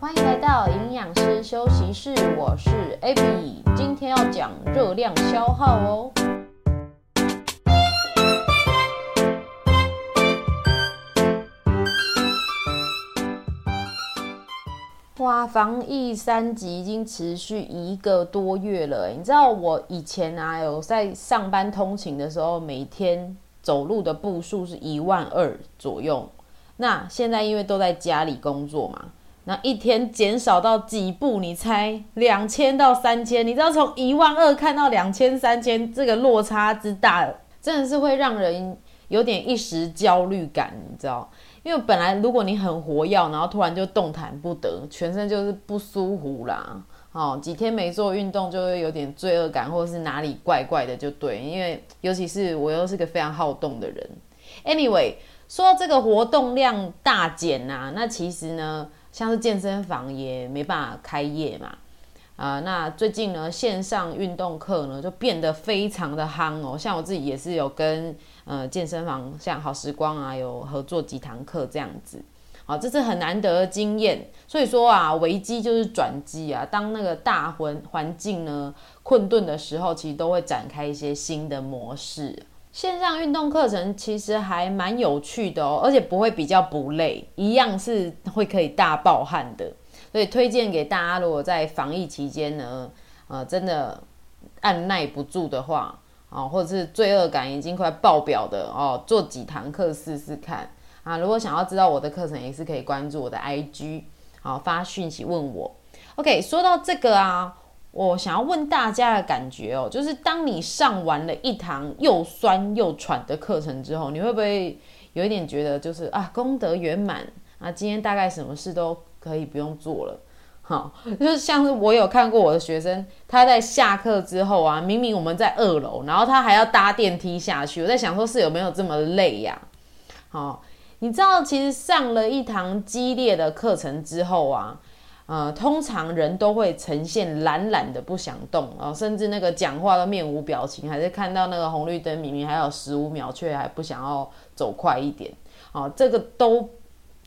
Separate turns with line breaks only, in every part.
欢迎来到营养师休息室，我是 Abby，今天要讲热量消耗哦。哇，防疫三级已经持续一个多月了。你知道我以前啊，有在上班通勤的时候，每天走路的步数是一万二左右。那现在因为都在家里工作嘛，那一天减少到几步？你猜？两千到三千？你知道从一万二看到两千、三千，这个落差之大，真的是会让人有点一时焦虑感，你知道？因为本来如果你很活跃，然后突然就动弹不得，全身就是不舒服啦。哦，几天没做运动就会有点罪恶感，或者是哪里怪怪的，就对。因为尤其是我又是个非常好动的人。Anyway，说到这个活动量大减呐，那其实呢，像是健身房也没办法开业嘛。啊，那最近呢，线上运动课呢就变得非常的夯哦。像我自己也是有跟呃健身房，像好时光啊，有合作几堂课这样子。好，这是很难得的经验。所以说啊，危机就是转机啊。当那个大环环境呢困顿的时候，其实都会展开一些新的模式。线上运动课程其实还蛮有趣的哦，而且不会比较不累，一样是会可以大爆汗的。所以推荐给大家，如果在防疫期间呢，呃，真的按耐不住的话，哦，或者是罪恶感已经快爆表的哦，做几堂课试试看啊。如果想要知道我的课程，也是可以关注我的 IG，好发讯息问我。OK，说到这个啊，我想要问大家的感觉哦，就是当你上完了一堂又酸又喘的课程之后，你会不会有一点觉得就是啊，功德圆满啊，今天大概什么事都。可以不用做了，好，就是像是我有看过我的学生，他在下课之后啊，明明我们在二楼，然后他还要搭电梯下去。我在想说，是有没有这么累呀？好，你知道，其实上了一堂激烈的课程之后啊，呃，通常人都会呈现懒懒的不想动啊，甚至那个讲话都面无表情，还是看到那个红绿灯明明还有十五秒，却还不想要走快一点。哦，这个都。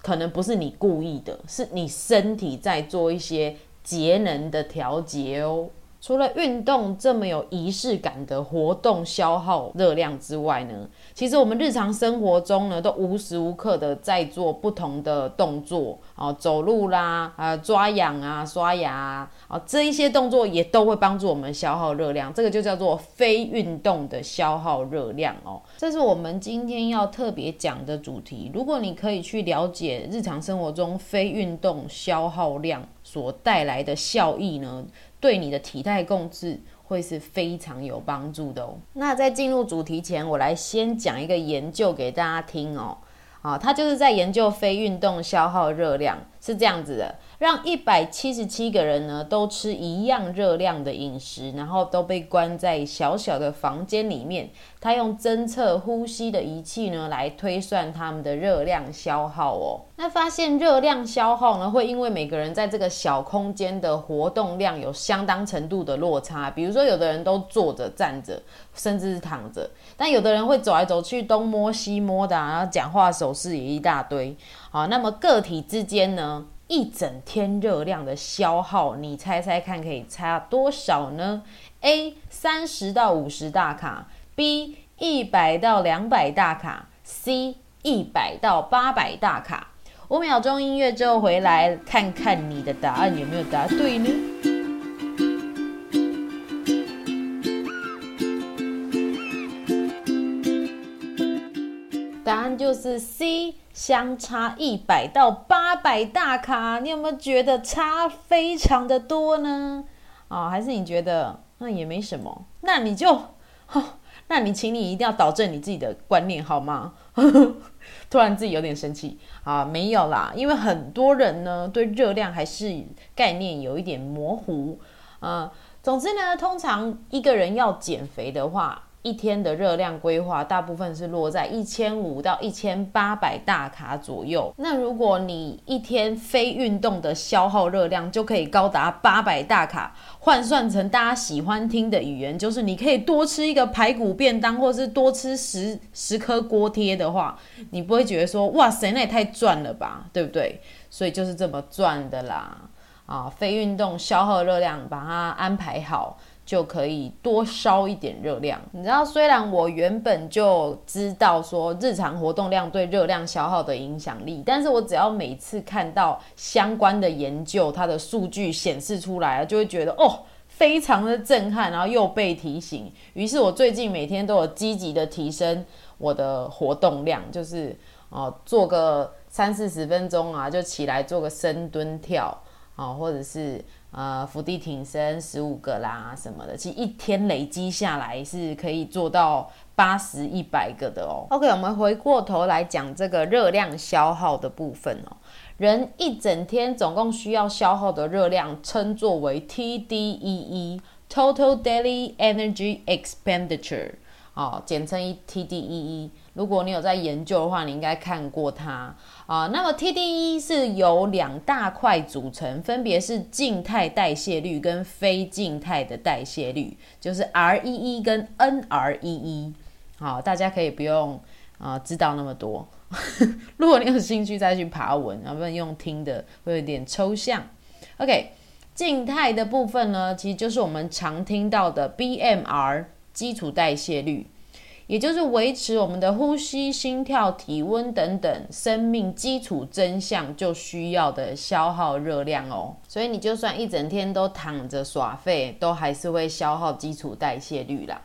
可能不是你故意的，是你身体在做一些节能的调节哦。除了运动这么有仪式感的活动消耗热量之外呢，其实我们日常生活中呢，都无时无刻的在做不同的动作啊，走路啦，啊，抓痒啊，刷牙啊，这一些动作也都会帮助我们消耗热量，这个就叫做非运动的消耗热量哦。这是我们今天要特别讲的主题。如果你可以去了解日常生活中非运动消耗量所带来的效益呢？对你的体态控制会是非常有帮助的哦。那在进入主题前，我来先讲一个研究给大家听哦。啊，它就是在研究非运动消耗热量，是这样子的。让一百七十七个人呢都吃一样热量的饮食，然后都被关在小小的房间里面。他用侦测呼吸的仪器呢来推算他们的热量消耗哦。那发现热量消耗呢会因为每个人在这个小空间的活动量有相当程度的落差。比如说有的人都坐着、站着，甚至是躺着，但有的人会走来走去，东摸西摸的，然后讲话手势也一大堆。好，那么个体之间呢？一整天热量的消耗，你猜猜看可以差多少呢？A 三十到五十大卡，B 一百到两百大卡，C 一百到八百大卡。五秒钟音乐之后回来看看你的答案有没有答对呢？就是 C。相差一百到八百大卡，你有没有觉得差非常的多呢？啊，还是你觉得那也没什么？那你就，那你请你一定要导正你自己的观念好吗？突然自己有点生气啊，没有啦，因为很多人呢对热量还是概念有一点模糊啊。总之呢，通常一个人要减肥的话，一天的热量规划大部分是落在一千五到一千八百大卡左右。那如果你一天非运动的消耗热量就可以高达八百大卡，换算成大家喜欢听的语言，就是你可以多吃一个排骨便当，或是多吃十十颗锅贴的话，你不会觉得说哇塞，那也太赚了吧，对不对？所以就是这么赚的啦。啊，非运动消耗热量，把它安排好。就可以多烧一点热量。你知道，虽然我原本就知道说日常活动量对热量消耗的影响力，但是我只要每次看到相关的研究，它的数据显示出来，就会觉得哦，非常的震撼，然后又被提醒。于是我最近每天都有积极的提升我的活动量，就是哦，做个三四十分钟啊，就起来做个深蹲跳啊，或者是。呃，伏地挺身十五个啦，什么的，其实一天累积下来是可以做到八十一百个的哦。OK，我们回过头来讲这个热量消耗的部分哦。人一整天总共需要消耗的热量称作为 TDEE（Total Daily Energy Expenditure），哦，简称 TDEE。如果你有在研究的话，你应该看过它啊。那么 TDE 是由两大块组成，分别是静态代谢率跟非静态的代谢率，就是 REE 跟 NREE。好，大家可以不用啊知道那么多。如果你有兴趣再去爬文，要不然用听的会有点抽象。OK，静态的部分呢，其实就是我们常听到的 BMR 基础代谢率。也就是维持我们的呼吸、心跳、体温等等生命基础真相就需要的消耗热量哦。所以你就算一整天都躺着耍废，都还是会消耗基础代谢率啦。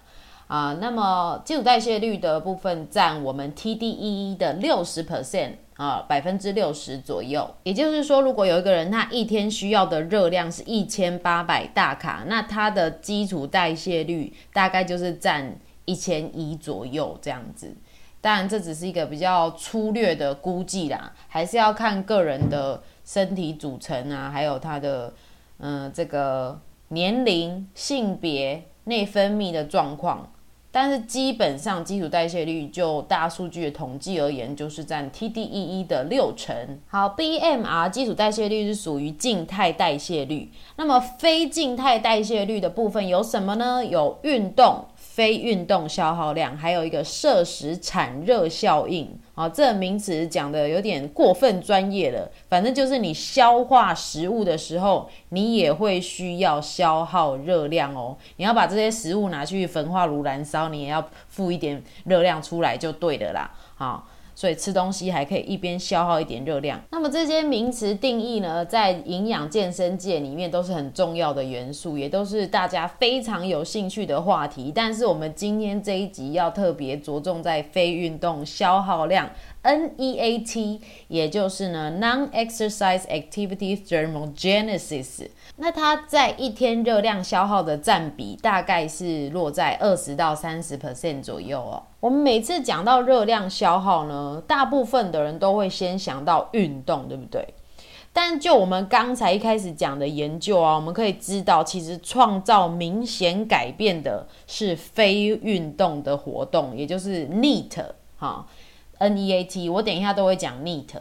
啊，那么基础代谢率的部分占我们 TDEE 的六十 percent 啊，百分之六十左右。也就是说，如果有一个人他一天需要的热量是一千八百大卡，那他的基础代谢率大概就是占。一千一左右这样子，当然这只是一个比较粗略的估计啦，还是要看个人的身体组成啊，还有他的嗯这个年龄、性别、内分泌的状况。但是基本上基础代谢率就大数据的统计而言，就是占 TDEE 的六成。好，BMR 基础代谢率是属于静态代谢率，那么非静态代谢率的部分有什么呢？有运动。非运动消耗量，还有一个摄食产热效应啊，这名词讲的有点过分专业了。反正就是你消化食物的时候，你也会需要消耗热量哦。你要把这些食物拿去焚化炉燃烧，你也要付一点热量出来就对的啦。好。所以吃东西还可以一边消耗一点热量。那么这些名词定义呢，在营养健身界里面都是很重要的元素，也都是大家非常有兴趣的话题。但是我们今天这一集要特别着重在非运动消耗量。NEAT，也就是呢，Non-Exercise Activity Thermogenesis。那它在一天热量消耗的占比大概是落在二十到三十 percent 左右哦。我们每次讲到热量消耗呢，大部分的人都会先想到运动，对不对？但就我们刚才一开始讲的研究啊，我们可以知道，其实创造明显改变的是非运动的活动，也就是 NEAT 哈。NEAT，我等一下都会讲 NEAT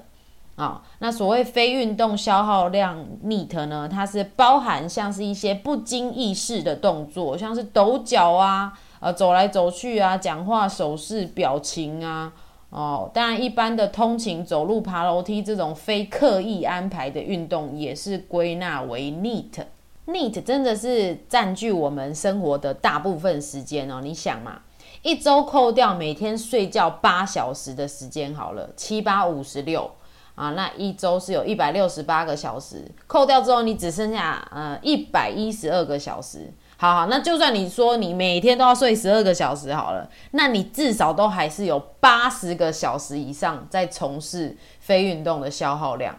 啊。那所谓非运动消耗量 NEAT 呢，它是包含像是一些不经意识的动作，像是抖脚啊、呃走来走去啊、讲话手势、表情啊。哦，当然一般的通勤、走路、爬楼梯这种非刻意安排的运动，也是归纳为 NEAT。NEAT 真的是占据我们生活的大部分时间哦。你想嘛？一周扣掉每天睡觉八小时的时间好了，七八五十六啊，那一周是有一百六十八个小时，扣掉之后你只剩下呃一百一十二个小时。好好，那就算你说你每天都要睡十二个小时好了，那你至少都还是有八十个小时以上在从事非运动的消耗量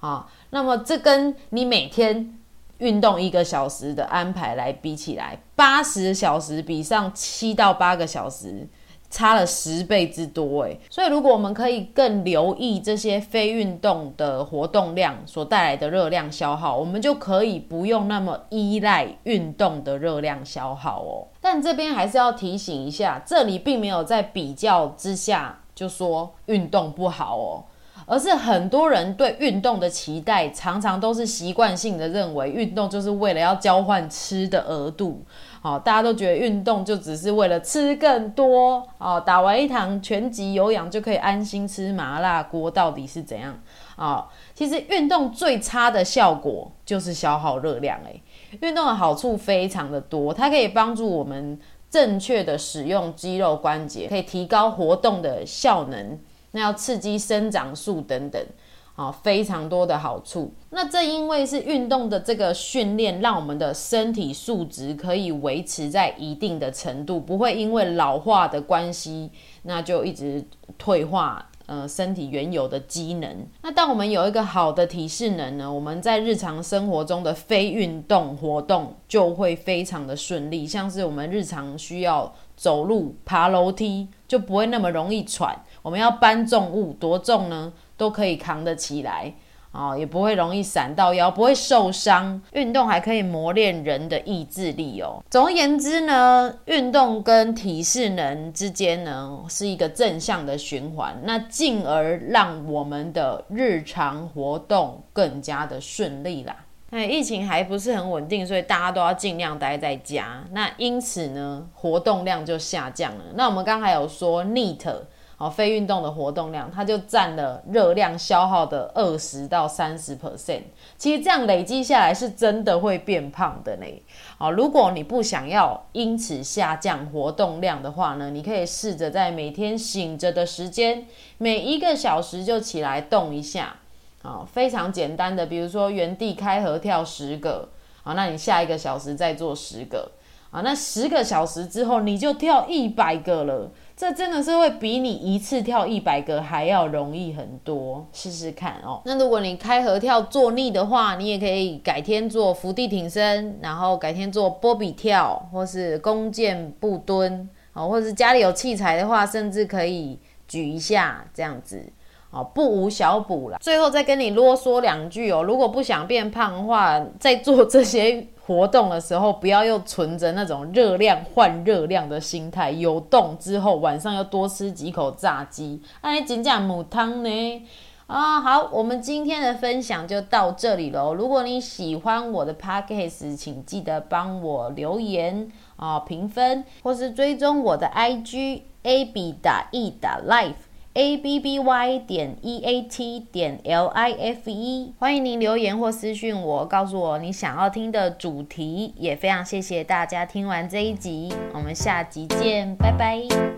啊。那么这跟你每天。运动一个小时的安排来比起来，八十小时比上七到八个小时，差了十倍之多诶，所以如果我们可以更留意这些非运动的活动量所带来的热量消耗，我们就可以不用那么依赖运动的热量消耗哦。但这边还是要提醒一下，这里并没有在比较之下就说运动不好哦。而是很多人对运动的期待，常常都是习惯性的认为运动就是为了要交换吃的额度，好，大家都觉得运动就只是为了吃更多，哦，打完一堂拳击有氧就可以安心吃麻辣锅，到底是怎样？啊，其实运动最差的效果就是消耗热量，诶，运动的好处非常的多，它可以帮助我们正确的使用肌肉关节，可以提高活动的效能。那要刺激生长素等等，啊，非常多的好处。那正因为是运动的这个训练，让我们的身体素质可以维持在一定的程度，不会因为老化的关系，那就一直退化。呃，身体原有的机能。那当我们有一个好的体适能呢，我们在日常生活中的非运动活动就会非常的顺利。像是我们日常需要走路、爬楼梯，就不会那么容易喘。我们要搬重物，多重呢？都可以扛得起来啊，也不会容易闪到腰，不会受伤。运动还可以磨练人的意志力哦。总而言之呢，运动跟体适能之间呢是一个正向的循环，那进而让我们的日常活动更加的顺利啦。那疫情还不是很稳定，所以大家都要尽量待在家。那因此呢，活动量就下降了。那我们刚才有说 n e t。哦，非运动的活动量，它就占了热量消耗的二十到三十 percent。其实这样累积下来，是真的会变胖的呢。哦，如果你不想要因此下降活动量的话呢，你可以试着在每天醒着的时间，每一个小时就起来动一下。啊，非常简单的，比如说原地开合跳十个。好，那你下一个小时再做十个。啊，那十个小时之后，你就跳一百个了。这真的是会比你一次跳一百个还要容易很多，试试看哦。那如果你开合跳做腻的话，你也可以改天做伏地挺身，然后改天做波比跳，或是弓箭步蹲，哦，或者是家里有器材的话，甚至可以举一下这样子，哦，不无小补了。最后再跟你啰嗦两句哦，如果不想变胖的话，在做这些。活动的时候，不要又存着那种热量换热量的心态。有动之后，晚上要多吃几口炸鸡，哎，紧讲母汤呢？啊，好，我们今天的分享就到这里喽。如果你喜欢我的 podcast，请记得帮我留言啊，评分，或是追踪我的 IG A B 打 E 打 Life。A b b y 点 e a t 点 l i f e，欢迎您留言或私讯我，告诉我你想要听的主题。也非常谢谢大家听完这一集，我们下集见，拜拜。